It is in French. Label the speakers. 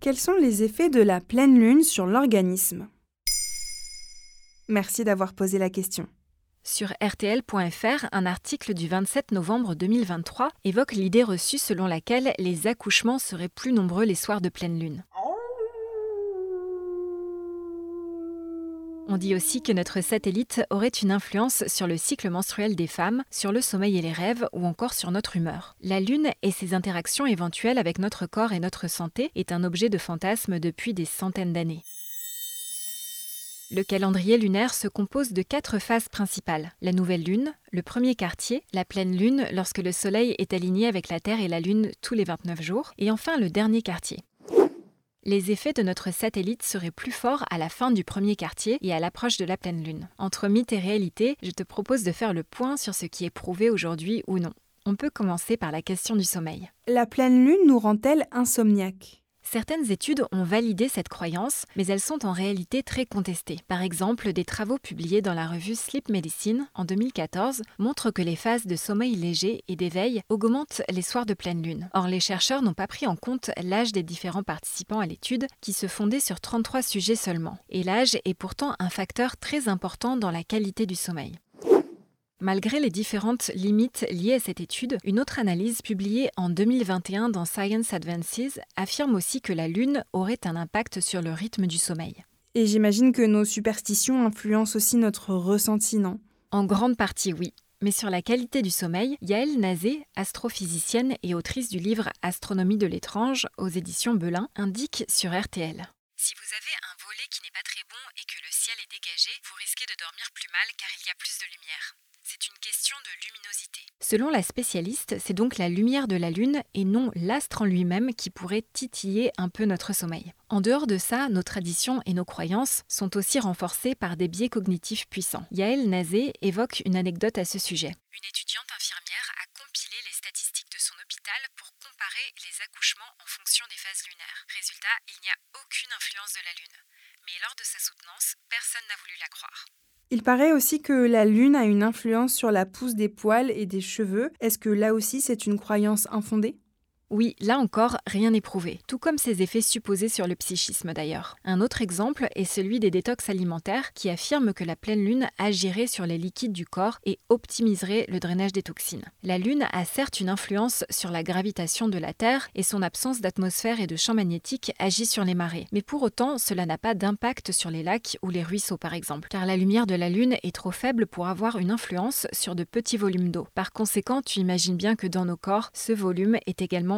Speaker 1: Quels sont les effets de la pleine lune sur l'organisme? Merci d'avoir posé la question.
Speaker 2: Sur RTL.fr, un article du 27 novembre 2023 évoque l'idée reçue selon laquelle les accouchements seraient plus nombreux les soirs de pleine lune. On dit aussi que notre satellite aurait une influence sur le cycle menstruel des femmes, sur le sommeil et les rêves, ou encore sur notre humeur. La Lune et ses interactions éventuelles avec notre corps et notre santé est un objet de fantasme depuis des centaines d'années. Le calendrier lunaire se compose de quatre phases principales. La nouvelle lune, le premier quartier, la pleine lune lorsque le Soleil est aligné avec la Terre et la Lune tous les 29 jours, et enfin le dernier quartier les effets de notre satellite seraient plus forts à la fin du premier quartier et à l'approche de la pleine lune. Entre mythe et réalité, je te propose de faire le point sur ce qui est prouvé aujourd'hui ou non. On peut commencer par la question du sommeil.
Speaker 1: La pleine lune nous rend-elle insomniaques?
Speaker 2: Certaines études ont validé cette croyance, mais elles sont en réalité très contestées. Par exemple, des travaux publiés dans la revue Sleep Medicine en 2014 montrent que les phases de sommeil léger et d'éveil augmentent les soirs de pleine lune. Or, les chercheurs n'ont pas pris en compte l'âge des différents participants à l'étude, qui se fondait sur 33 sujets seulement. Et l'âge est pourtant un facteur très important dans la qualité du sommeil. Malgré les différentes limites liées à cette étude, une autre analyse publiée en 2021 dans Science Advances affirme aussi que la Lune aurait un impact sur le rythme du sommeil.
Speaker 1: Et j'imagine que nos superstitions influencent aussi notre ressenti, non?
Speaker 2: En grande partie, oui. Mais sur la qualité du sommeil, Yael Nazé, astrophysicienne et autrice du livre Astronomie de l'étrange aux éditions Belin, indique sur RTL.
Speaker 3: Si vous avez un volet qui n'est pas très bon et que le ciel est dégagé, vous risquez de car il y a plus de lumière. C'est une question de luminosité.
Speaker 2: Selon la spécialiste, c'est donc la lumière de la Lune et non l'astre en lui-même qui pourrait titiller un peu notre sommeil. En dehors de ça, nos traditions et nos croyances sont aussi renforcées par des biais cognitifs puissants. Yael Nazé évoque une anecdote à ce sujet.
Speaker 3: Une étudiante infirmière a compilé les statistiques de son hôpital pour comparer les accouchements en fonction des phases lunaires. Résultat, il n'y a aucune influence de la Lune. Mais lors de sa soutenance, personne n'a voulu la croire.
Speaker 1: Il paraît aussi que la lune a une influence sur la pousse des poils et des cheveux. Est-ce que là aussi c'est une croyance infondée?
Speaker 2: Oui, là encore, rien n'est prouvé, tout comme ses effets supposés sur le psychisme d'ailleurs. Un autre exemple est celui des détox alimentaires qui affirment que la pleine lune agirait sur les liquides du corps et optimiserait le drainage des toxines. La lune a certes une influence sur la gravitation de la Terre et son absence d'atmosphère et de champ magnétique agit sur les marées, mais pour autant cela n'a pas d'impact sur les lacs ou les ruisseaux par exemple, car la lumière de la lune est trop faible pour avoir une influence sur de petits volumes d'eau. Par conséquent, tu imagines bien que dans nos corps, ce volume est également